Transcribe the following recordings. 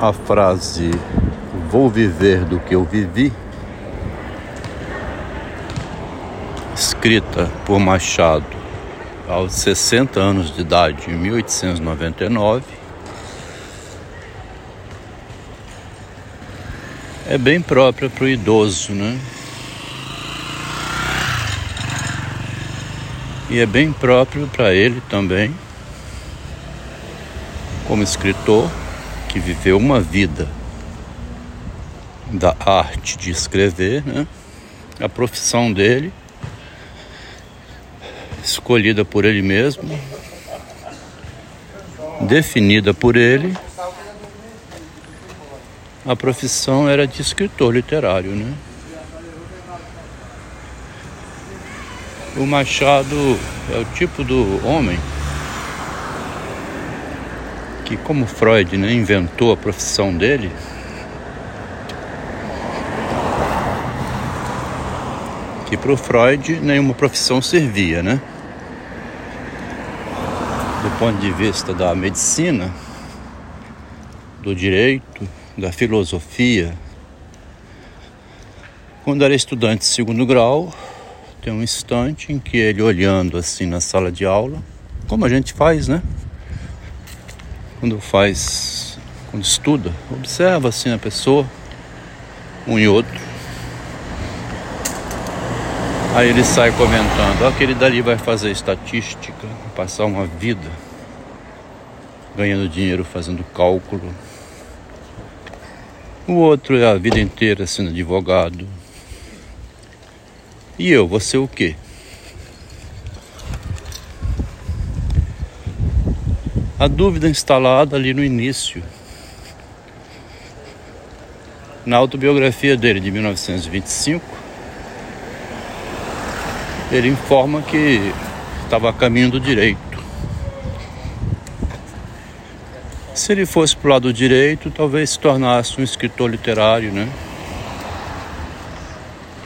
a frase vou viver do que eu vivi, escrita por Machado aos 60 anos de idade, em 1899, é bem própria para o idoso, né? E é bem próprio para ele também, como escritor, que viveu uma vida da arte de escrever, né? a profissão dele, escolhida por ele mesmo, definida por ele, a profissão era de escritor literário, né? O Machado é o tipo do homem que, como Freud né, inventou a profissão dele, que para o Freud nenhuma profissão servia, né? Do ponto de vista da medicina, do direito, da filosofia. Quando era estudante de segundo grau, tem um instante em que ele olhando assim na sala de aula, como a gente faz, né? Quando faz, quando estuda, observa assim a pessoa, um e outro. Aí ele sai comentando, ó, aquele dali vai fazer estatística, passar uma vida ganhando dinheiro fazendo cálculo. O outro é a vida inteira sendo advogado. E eu, você o quê? A dúvida instalada ali no início. Na autobiografia dele de 1925, ele informa que estava a caminho do direito. Se ele fosse para o lado direito, talvez se tornasse um escritor literário, né?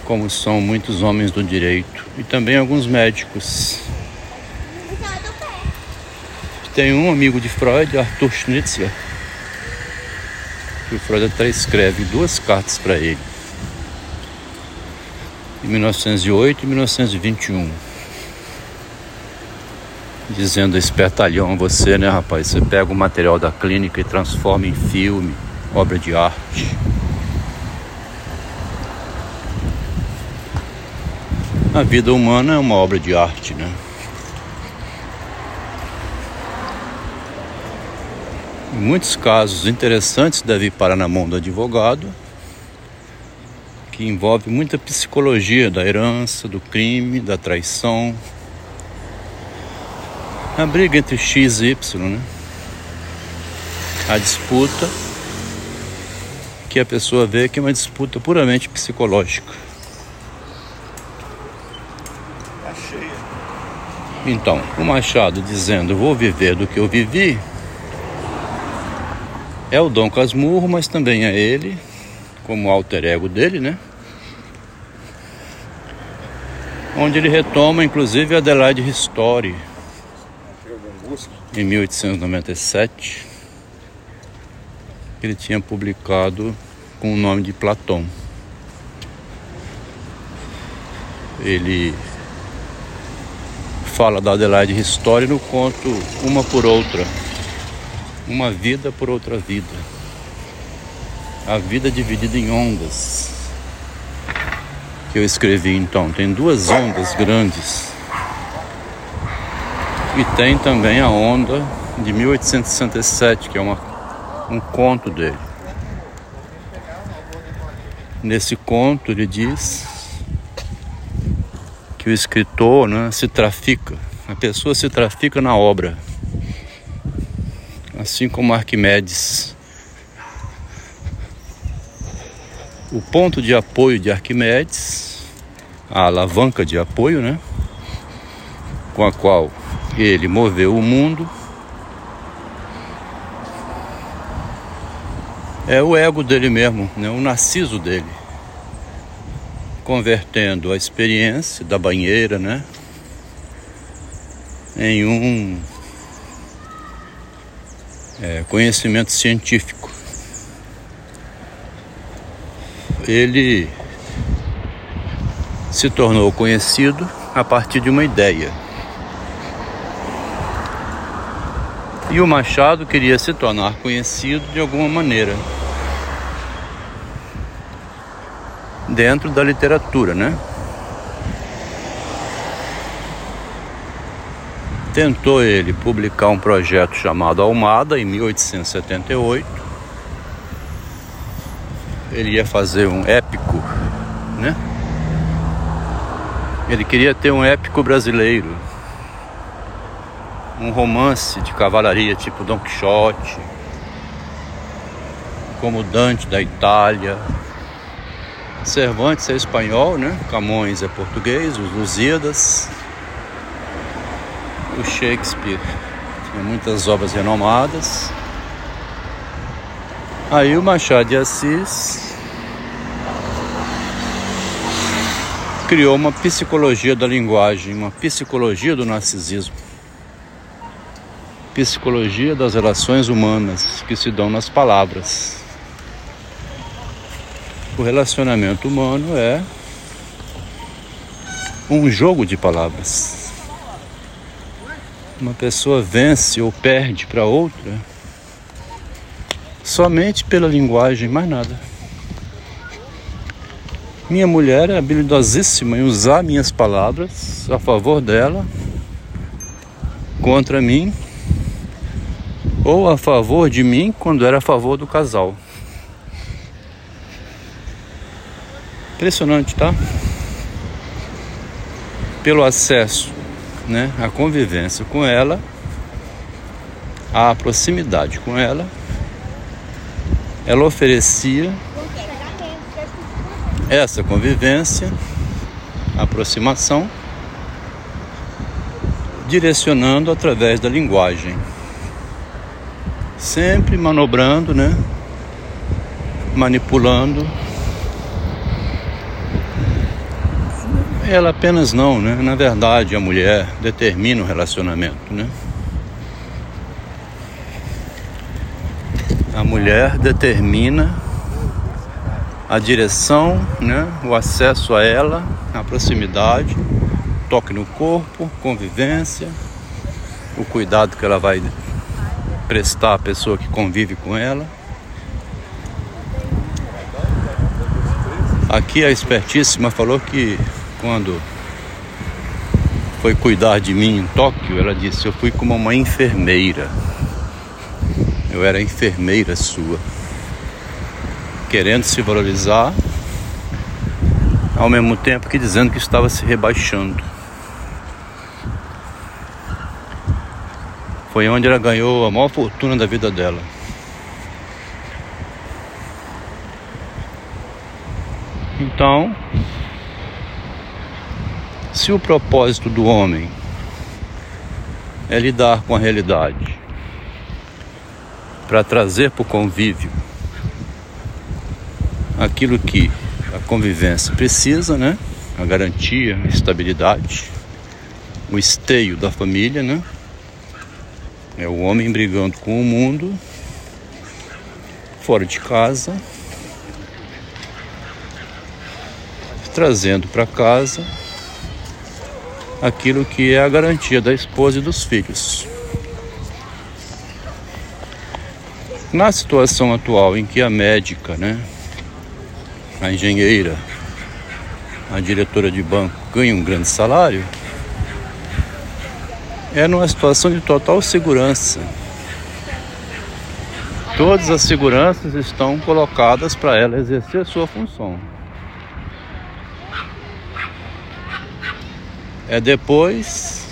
Como são muitos homens do direito e também alguns médicos. Tem um amigo de Freud, Arthur Schnitzler, que o Freud até escreve duas cartas para ele, em 1908 e 1921, dizendo espertalhão a você, né, rapaz? Você pega o material da clínica e transforma em filme, obra de arte. A vida humana é uma obra de arte, né? Muitos casos interessantes deve parar na mão do advogado, que envolve muita psicologia da herança, do crime, da traição. A briga entre X e Y, né? A disputa que a pessoa vê que é uma disputa puramente psicológica. Então, o Machado dizendo: Vou viver do que eu vivi, é o Dom Casmurro, mas também é ele, como alter ego dele, né? Onde ele retoma, inclusive, Adelaide Ristori, em 1897, que ele tinha publicado com o nome de Platão. Ele fala da Adelaide Ristori no conto Uma por Outra, uma vida por outra vida. A vida dividida em ondas. Que eu escrevi então. Tem duas ondas grandes. E tem também a onda de 1867, que é uma, um conto dele. Nesse conto ele diz que o escritor né, se trafica, a pessoa se trafica na obra assim como Arquimedes. O ponto de apoio de Arquimedes, a alavanca de apoio, né? Com a qual ele moveu o mundo, é o ego dele mesmo, né? o narciso dele, convertendo a experiência da banheira, né? Em um é, conhecimento científico. Ele se tornou conhecido a partir de uma ideia. E o Machado queria se tornar conhecido de alguma maneira. Dentro da literatura, né? Tentou ele publicar um projeto chamado Almada em 1878. Ele ia fazer um épico, né? Ele queria ter um épico brasileiro, um romance de cavalaria tipo Don Quixote, como Dante da Itália. Cervantes é espanhol, né? Camões é português, os Lusíadas. O Shakespeare tinha muitas obras renomadas. Aí o Machado de Assis criou uma psicologia da linguagem, uma psicologia do narcisismo, psicologia das relações humanas que se dão nas palavras. O relacionamento humano é um jogo de palavras. Uma pessoa vence ou perde para outra somente pela linguagem, mais nada. Minha mulher é habilidosíssima em usar minhas palavras a favor dela, contra mim, ou a favor de mim quando era a favor do casal. Impressionante, tá? Pelo acesso, né, à convivência com ela, à proximidade com ela, ela oferecia essa convivência, aproximação, direcionando através da linguagem, sempre manobrando, né? Manipulando. Ela apenas não, né? Na verdade, a mulher determina o relacionamento, né? A mulher determina a direção, né, o acesso a ela, a proximidade, toque no corpo, convivência, o cuidado que ela vai prestar à pessoa que convive com ela. Aqui a espertíssima falou que quando foi cuidar de mim em Tóquio, ela disse: Eu fui como uma enfermeira. Eu era enfermeira sua querendo se valorizar, ao mesmo tempo que dizendo que estava se rebaixando. Foi onde ela ganhou a maior fortuna da vida dela. Então, se o propósito do homem é lidar com a realidade para trazer para o convívio aquilo que a convivência precisa, né? A garantia, a estabilidade, o esteio da família, né? É o homem brigando com o mundo, fora de casa, trazendo para casa aquilo que é a garantia da esposa e dos filhos. Na situação atual em que a médica, né, a engenheira, a diretora de banco ganha um grande salário, é numa situação de total segurança. Todas as seguranças estão colocadas para ela exercer sua função. É depois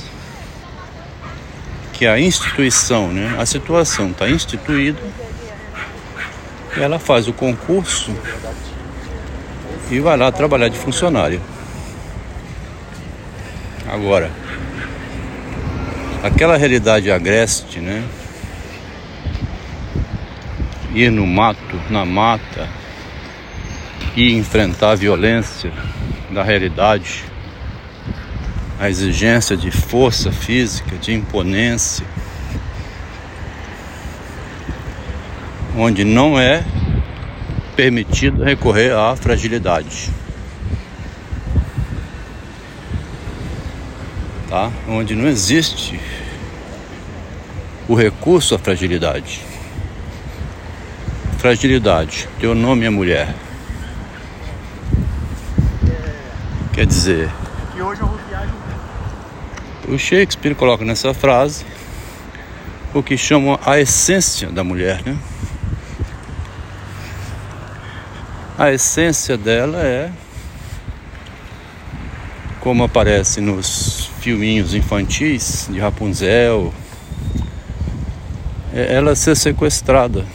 que a instituição, né, a situação está instituída, ela faz o concurso e vai lá trabalhar de funcionário. Agora, aquela realidade agreste, né? Ir no mato, na mata e enfrentar a violência da realidade, a exigência de força física, de imponência, onde não é permitido recorrer à fragilidade. Tá? Onde não existe o recurso à fragilidade. Fragilidade, teu nome é mulher. Quer dizer, o Shakespeare coloca nessa frase o que chamam a essência da mulher, né? A essência dela é como aparece nos filminhos infantis de Rapunzel, é ela ser sequestrada.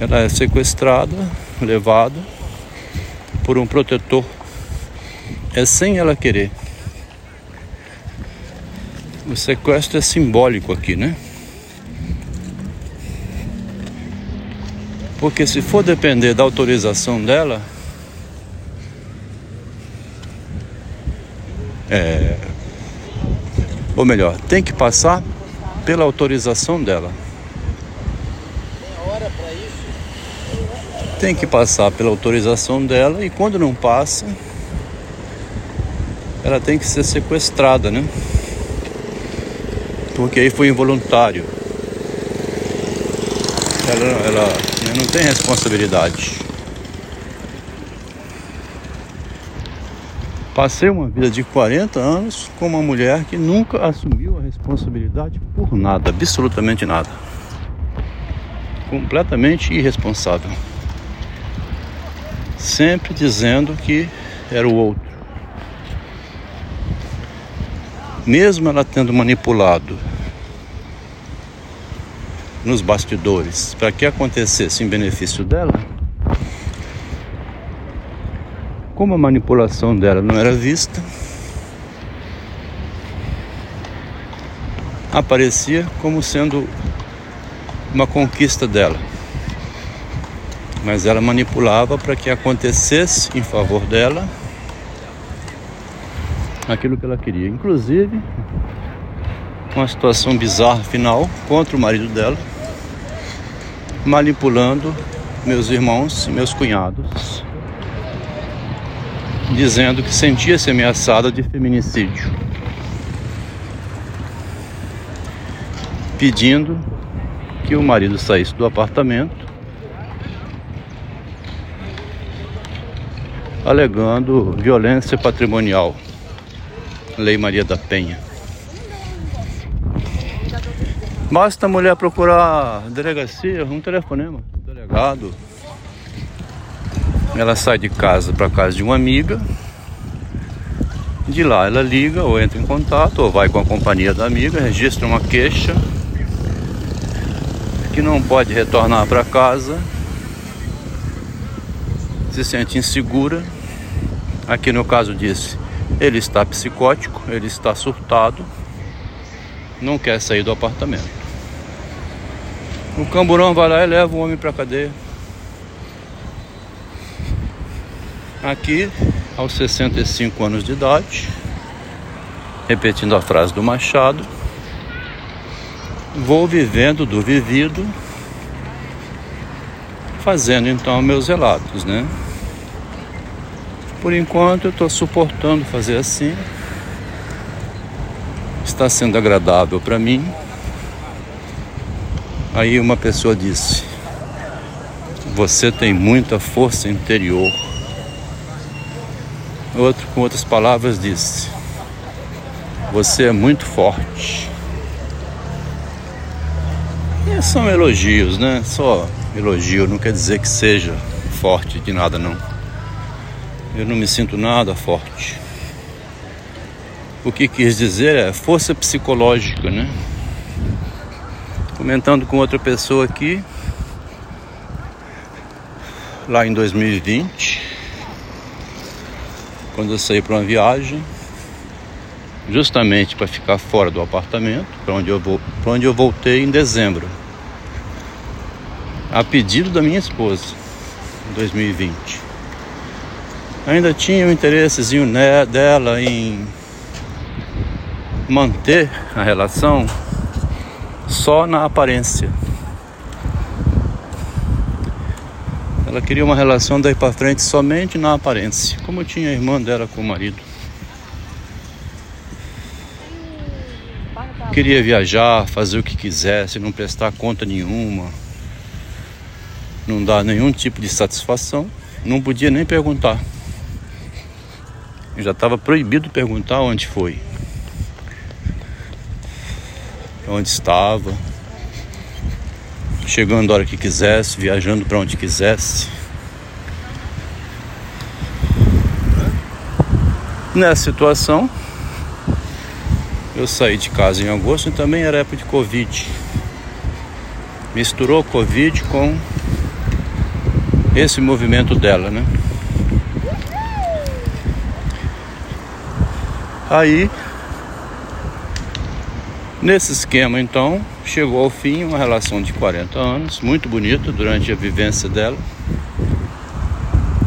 Ela é sequestrada, levada por um protetor. É sem ela querer. O sequestro é simbólico aqui, né? Porque se for depender da autorização dela, é, ou melhor, tem que passar pela autorização dela. Tem que passar pela autorização dela e quando não passa, ela tem que ser sequestrada, né? Porque aí foi involuntário. Ela, ela não tem responsabilidade. Passei uma vida de 40 anos com uma mulher que nunca assumiu a responsabilidade por nada, absolutamente nada. Completamente irresponsável. Sempre dizendo que era o outro. Mesmo ela tendo manipulado nos bastidores para que acontecesse em benefício dela, como a manipulação dela não era vista, aparecia como sendo uma conquista dela. Mas ela manipulava para que acontecesse em favor dela aquilo que ela queria. Inclusive, uma situação bizarra final contra o marido dela manipulando meus irmãos e meus cunhados, dizendo que sentia-se ameaçada de feminicídio, pedindo que o marido saísse do apartamento, alegando violência patrimonial, Lei Maria da Penha. Basta a mulher procurar delegacia, um telefonema, delegado. Ela sai de casa para casa de uma amiga. De lá ela liga ou entra em contato ou vai com a companhia da amiga, registra uma queixa que não pode retornar para casa, se sente insegura. Aqui no caso disse, ele está psicótico, ele está surtado não quer sair do apartamento. O camburão vai lá e leva o homem para cadeia. Aqui, aos 65 anos de idade, repetindo a frase do Machado, vou vivendo do vivido, fazendo então meus relatos, né? Por enquanto eu estou suportando fazer assim, está sendo agradável para mim. Aí uma pessoa disse: Você tem muita força interior. Outro, com outras palavras, disse: Você é muito forte. E são elogios, né? Só elogio não quer dizer que seja forte de nada, não. Eu não me sinto nada forte. O que quis dizer é força psicológica, né? Comentando com outra pessoa aqui, lá em 2020, quando eu saí para uma viagem, justamente para ficar fora do apartamento, para onde eu vou, onde eu voltei em dezembro, a pedido da minha esposa, em 2020. Ainda tinha o um interessezinho dela em manter a relação só na aparência. Ela queria uma relação daí para frente somente na aparência, como tinha a irmã dela com o marido. Queria viajar, fazer o que quisesse, não prestar conta nenhuma, não dar nenhum tipo de satisfação, não podia nem perguntar. Já estava proibido perguntar onde foi, onde estava, chegando a hora que quisesse, viajando para onde quisesse. Nessa situação, eu saí de casa em agosto e também era época de Covid. Misturou Covid com esse movimento dela, né? Aí, nesse esquema, então, chegou ao fim uma relação de 40 anos, muito bonita durante a vivência dela.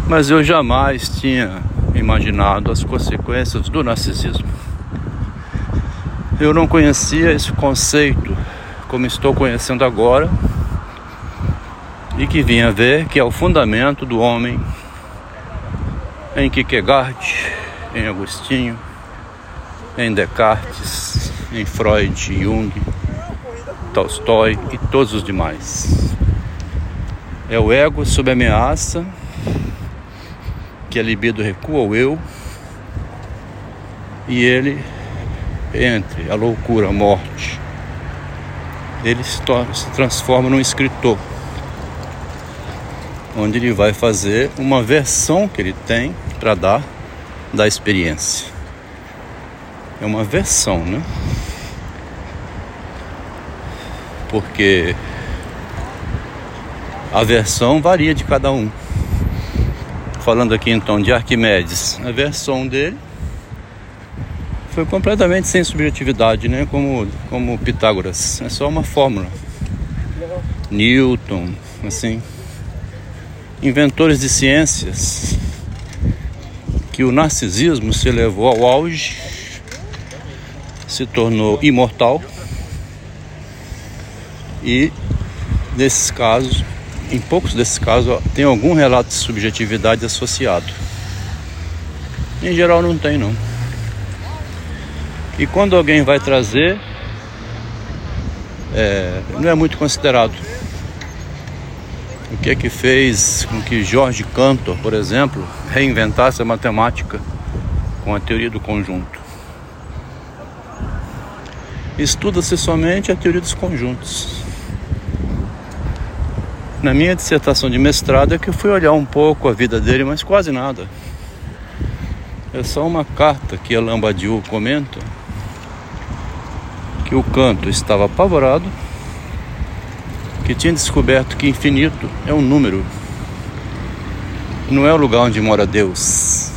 Mas eu jamais tinha imaginado as consequências do narcisismo. Eu não conhecia esse conceito como estou conhecendo agora e que vim a ver que é o fundamento do homem em Kierkegaard, em Agostinho, em Descartes, em Freud, Jung, Tolstói e todos os demais. É o ego sob ameaça, que a libido recua ao eu, e ele entre a loucura, a morte, ele se, se transforma num escritor, onde ele vai fazer uma versão que ele tem para dar da experiência. É uma versão, né? Porque a versão varia de cada um. Falando aqui então de Arquimedes, a versão dele foi completamente sem subjetividade, né? Como, como Pitágoras. É só uma fórmula. Newton, assim. Inventores de ciências que o narcisismo se levou ao auge, se tornou imortal e nesses casos, em poucos desses casos, tem algum relato de subjetividade associado. Em geral não tem não. E quando alguém vai trazer, é, não é muito considerado. O que é que fez com que Jorge Cantor, por exemplo, reinventasse a matemática com a teoria do conjunto? Estuda-se somente a teoria dos conjuntos. Na minha dissertação de mestrado é que eu fui olhar um pouco a vida dele, mas quase nada. É só uma carta que a Lambadiou comenta que o canto estava apavorado, que tinha descoberto que infinito é um número, não é o lugar onde mora Deus.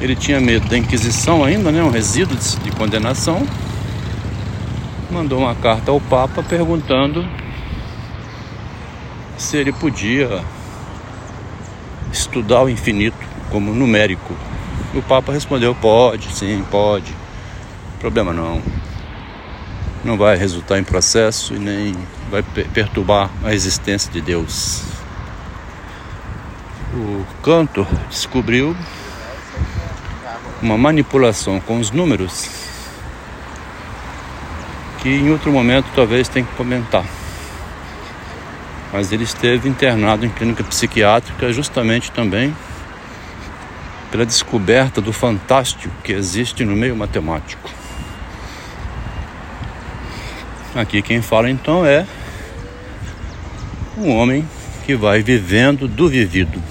Ele tinha medo da Inquisição ainda, né, um resíduo de condenação. Mandou uma carta ao Papa perguntando se ele podia estudar o infinito como numérico. O Papa respondeu: pode, sim, pode. Problema não. Não vai resultar em processo e nem vai perturbar a existência de Deus. O Cantor descobriu uma manipulação com os números que em outro momento talvez tenha que comentar. Mas ele esteve internado em clínica psiquiátrica justamente também pela descoberta do fantástico que existe no meio matemático. Aqui quem fala então é um homem que vai vivendo do vivido.